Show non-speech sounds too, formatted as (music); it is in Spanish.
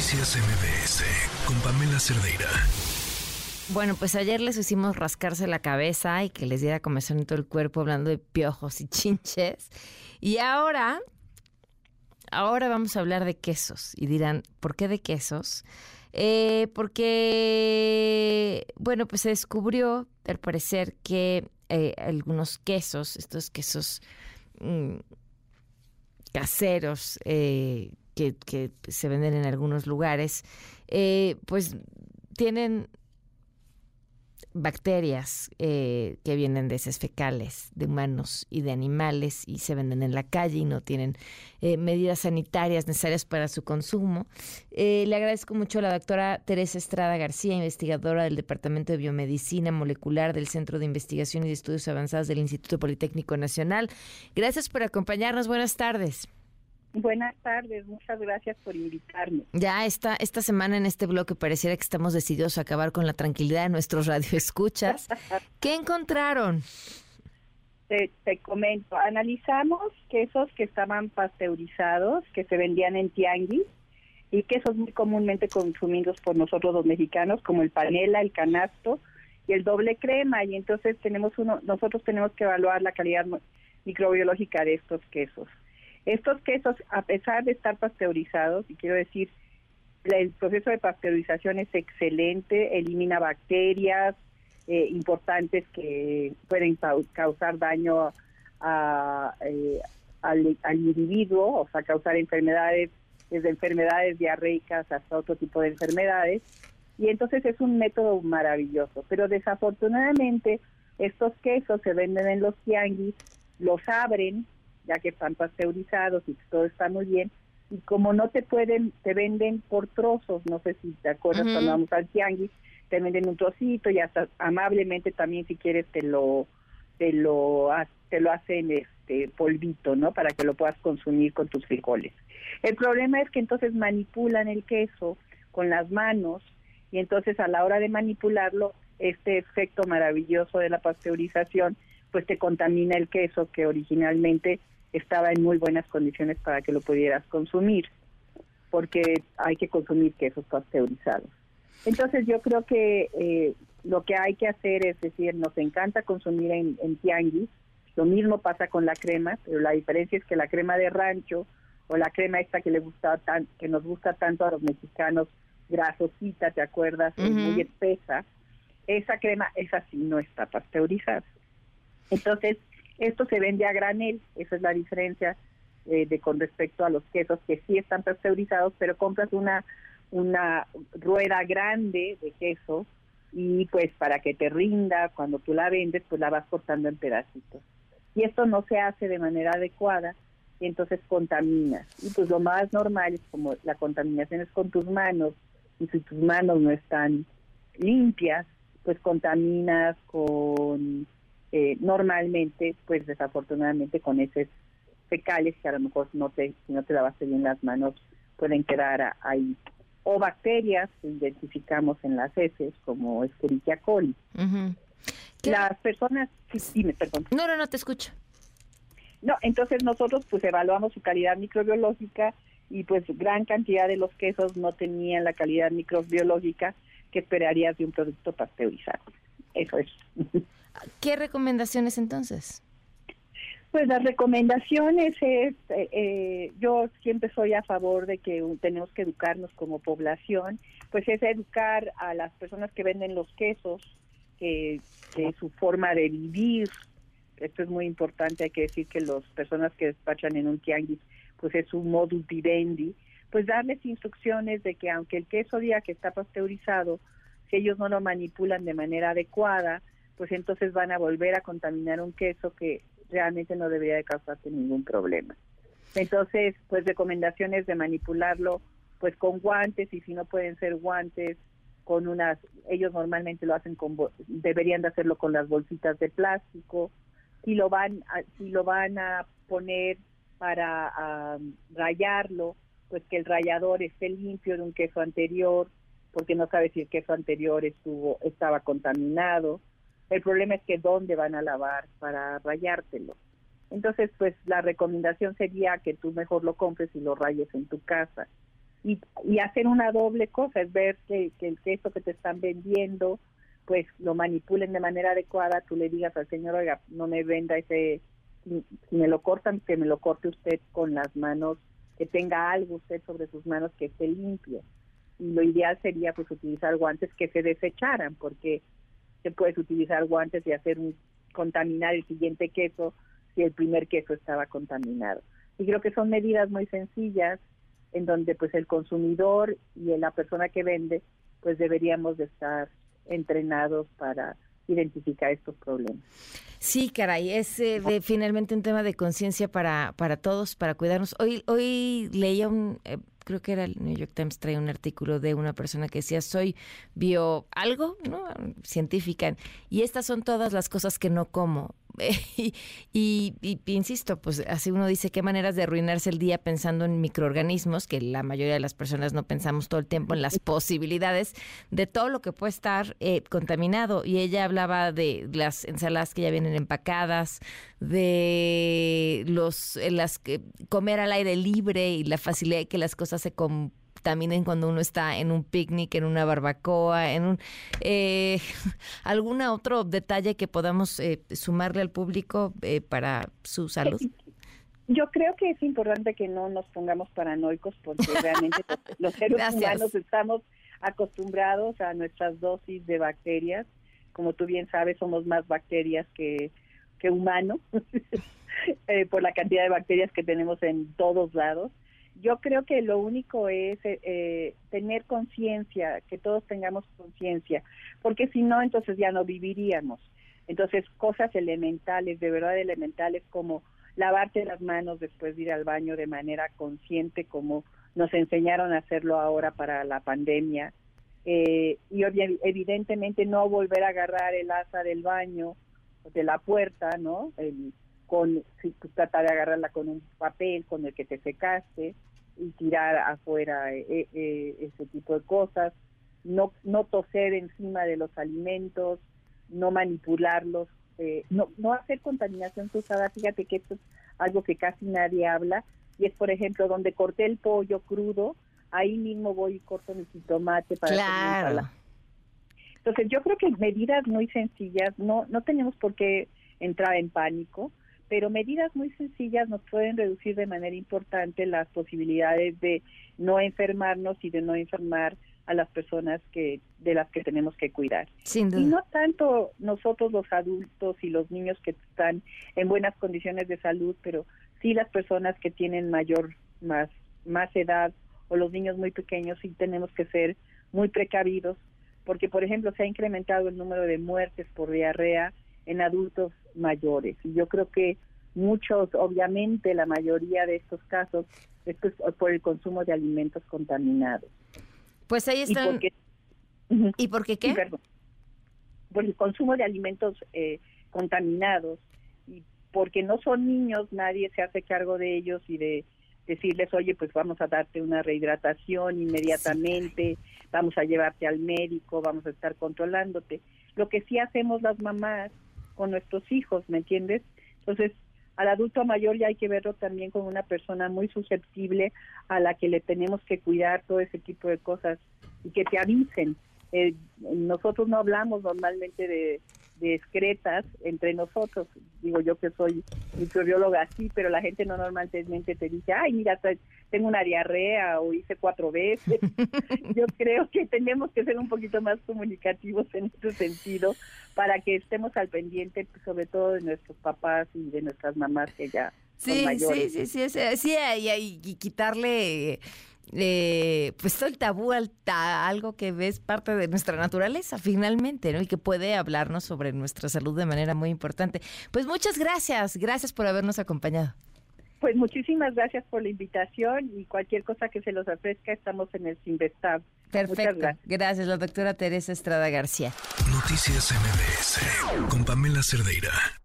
Noticias MBS con Pamela Cerdeira. Bueno, pues ayer les hicimos rascarse la cabeza y que les diera comezón en todo el cuerpo hablando de piojos y (laughs) chinches. Y ahora, ahora vamos a hablar de quesos. Y dirán, ¿por qué de quesos? Eh, porque, bueno, pues se descubrió, al parecer, que eh, algunos quesos, estos quesos mm, caseros eh, que, se venden en algunos lugares, pues tienen bacterias eh, que vienen de heces fecales de humanos y de animales y se venden en la calle y no tienen eh, medidas sanitarias necesarias para su consumo. Eh, le agradezco mucho a la doctora Teresa Estrada García, investigadora del Departamento de Biomedicina Molecular del Centro de Investigación y de Estudios Avanzados del Instituto Politécnico Nacional. Gracias por acompañarnos. Buenas tardes. Buenas tardes, muchas gracias por invitarme. Ya esta, esta semana en este bloque pareciera que estamos decididos a acabar con la tranquilidad de nuestros radioescuchas. (laughs) ¿Qué encontraron? Te, te, comento, analizamos quesos que estaban pasteurizados, que se vendían en tianguis, y quesos muy comúnmente consumidos por nosotros los mexicanos, como el panela, el canasto y el doble crema, y entonces tenemos uno, nosotros tenemos que evaluar la calidad microbiológica de estos quesos. Estos quesos, a pesar de estar pasteurizados, y quiero decir, el proceso de pasteurización es excelente, elimina bacterias eh, importantes que pueden causar daño eh, al, individuo, o sea, causar enfermedades, desde enfermedades diarreicas hasta otro tipo de enfermedades. Y entonces es un método maravilloso. Pero desafortunadamente estos quesos se venden en los tianguis, los abren, ya que están pasteurizados y todo está muy bien. Y como no te pueden, te venden por trozos, no sé si te acuerdas cuando vamos al tianguis, te venden un trocito y hasta amablemente también si quieres te lo te lo te lo hacen este polvito, ¿no? Para que lo puedas consumir con tus frijoles. El problema es que entonces manipulan el queso con las manos y entonces a la hora de manipularlo este efecto maravilloso de la pasteurización pues te contamina el queso que originalmente estaba en muy buenas condiciones para que lo pudieras consumir, porque hay que consumir quesos pasteurizados. Entonces yo creo que eh, lo que hay que hacer es decir, nos encanta consumir en, en tianguis, lo mismo pasa con la crema, pero la diferencia es que la crema de rancho o la crema esta que le gusta tan, que nos gusta tanto a los mexicanos, grasosita, ¿te acuerdas? Muy espesa. Esa crema, esa sí no está pasteurizada. Entonces, esto se vende a granel, esa es la diferencia eh, de con respecto a los quesos que sí están pasteurizados, pero compras una una rueda grande de queso y pues para que te rinda cuando tú la vendes, pues la vas cortando en pedacitos. Y esto no se hace de manera adecuada y entonces contaminas. Y pues lo más normal es como la contaminación es con tus manos y si tus manos no están limpias, pues contaminas con eh, normalmente, pues desafortunadamente con heces fecales que a lo mejor no te, si no te lavaste bien las manos, pueden quedar ahí. O bacterias que identificamos en las heces, como Escherichia coli. Las personas, dime, perdón. No, no, no, te escucho. No, entonces nosotros pues evaluamos su calidad microbiológica y pues gran cantidad de los quesos no tenían la calidad microbiológica que esperarías de un producto pasteurizado. Eso es. (laughs) ¿Qué recomendaciones entonces? Pues las recomendaciones es, eh, eh, yo siempre soy a favor de que tenemos que educarnos como población, pues es educar a las personas que venden los quesos, que, su forma de vivir, esto es muy importante, hay que decir que las personas que despachan en un tianguis, pues es un modus vivendi, pues darles instrucciones de que aunque el queso diga que está pasteurizado, si ellos no lo manipulan de manera adecuada, pues entonces van a volver a contaminar un queso que realmente no debería de causarte ningún problema. Entonces, pues recomendaciones de manipularlo pues con guantes y si no pueden ser guantes con unas ellos normalmente lo hacen con deberían de hacerlo con las bolsitas de plástico si lo van a, si lo van a poner para rayarlo pues que el rallador esté limpio de un queso anterior porque no sabe si el queso anterior estuvo estaba contaminado el problema es que dónde van a lavar para rayártelo. Entonces, pues la recomendación sería que tú mejor lo compres y lo rayes en tu casa. y, y hacer una doble cosa, es ver que, que el queso que te están vendiendo, pues lo manipulen de manera adecuada, tú le digas al señor, oiga, no me venda ese, si, me lo cortan, que me lo corte usted con las manos, que tenga algo usted sobre sus manos que esté limpio. Lo ideal sería pues utilizar guantes que se desecharan, porque se puedes utilizar guantes y hacer un, contaminar el siguiente queso si el primer queso estaba contaminado. Y creo que son medidas muy sencillas en donde pues el consumidor y la persona que vende pues deberíamos de estar entrenados para identificar estos problemas. Sí, caray, es eh, finalmente un tema de conciencia para, para todos, para cuidarnos. Hoy, hoy leía un, eh, creo que era el New York Times, traía un artículo de una persona que decía, soy bio algo, ¿no? Científica, y estas son todas las cosas que no como. (laughs) y, insisto, pues así uno dice qué maneras de arruinarse el día pensando en microorganismos, que la mayoría de las personas no pensamos todo el tiempo en las posibilidades de todo lo que puede estar eh, contaminado. Y ella hablaba de las ensaladas que ya vienen empacadas, de los las que comer al aire libre y la facilidad de que las cosas se contaminen cuando uno está en un picnic, en una barbacoa, en un eh, (laughs) algún otro detalle que podamos eh, sumarle al público eh, para su salud. (laughs) Yo creo que es importante que no nos pongamos paranoicos porque realmente (laughs) los, seres humanos estamos acostumbrados a nuestras dosis de bacterias. Como tú bien sabes, somos más bacterias que, que humanos por la cantidad de bacterias que tenemos en todos lados yo creo que lo único es eh, eh, tener conciencia, que todos tengamos conciencia, porque si no, entonces ya no viviríamos. Entonces, cosas elementales, de verdad elementales, como lavarte las manos después de ir al baño de manera consciente, como nos enseñaron a hacerlo ahora para la pandemia, eh, y evidentemente no volver a agarrar el asa del baño, de la puerta, ¿no? El, con, si tú trata de agarrarla con un papel con el que te secaste y tirar afuera eh, eh, ese tipo de cosas, no, no toser encima de los alimentos, no manipularlos, eh, no, no hacer contaminación cruzada, fíjate que esto es algo que casi nadie habla, y es por ejemplo donde corté el pollo crudo, ahí mismo voy y corto mi tomate para claro. Entonces yo creo que medidas muy sencillas, no, no tenemos por qué entrar en pánico, pero medidas muy sencillas nos pueden reducir de manera importante las posibilidades de no enfermarnos y de no enfermar a las personas que de las que tenemos que cuidar. Y no tanto nosotros los adultos y los niños que están en buenas condiciones de salud, pero sí las personas que tienen mayor más más edad o los niños muy pequeños sí tenemos que ser muy precavidos porque por ejemplo se ha incrementado el número de muertes por diarrea en adultos mayores. Y yo creo que muchos, obviamente la mayoría de estos casos, esto es por el consumo de alimentos contaminados. Pues ahí están. ¿Y por qué, qué? Por el consumo de alimentos eh, contaminados y porque no son niños, nadie se hace cargo de ellos y de decirles, oye, pues vamos a darte una rehidratación inmediatamente, vamos a llevarte al médico, vamos a estar controlándote. Lo que sí hacemos las mamás con nuestros hijos, ¿me entiendes? Entonces, al adulto mayor ya hay que verlo también como una persona muy susceptible a la que le tenemos que cuidar todo ese tipo de cosas y que te avisen. Eh, nosotros no hablamos normalmente de, discretas entre nosotros. Digo yo que soy microbióloga, sí, pero la gente no normalmente te dice, ay, mira, tengo una diarrea o hice cuatro veces. (laughs) yo creo que tenemos que ser un poquito más comunicativos en este sentido para que estemos al pendiente, pues, sobre todo de nuestros papás y de nuestras mamás que ya sí, son mayores. Sí, sí, sí, sí, y, y quitarle eh, pues todo el tabú al algo que es parte de nuestra naturaleza finalmente, ¿no? Y que puede hablarnos sobre nuestra salud de manera muy importante. Pues muchas gracias, gracias por habernos acompañado. Pues muchísimas gracias por la invitación y cualquier cosa que se los ofrezca, estamos en el Sinvestab. Perfecto. Gracias. gracias, la doctora Teresa Estrada García. Noticias MBS con Pamela Cerdeira.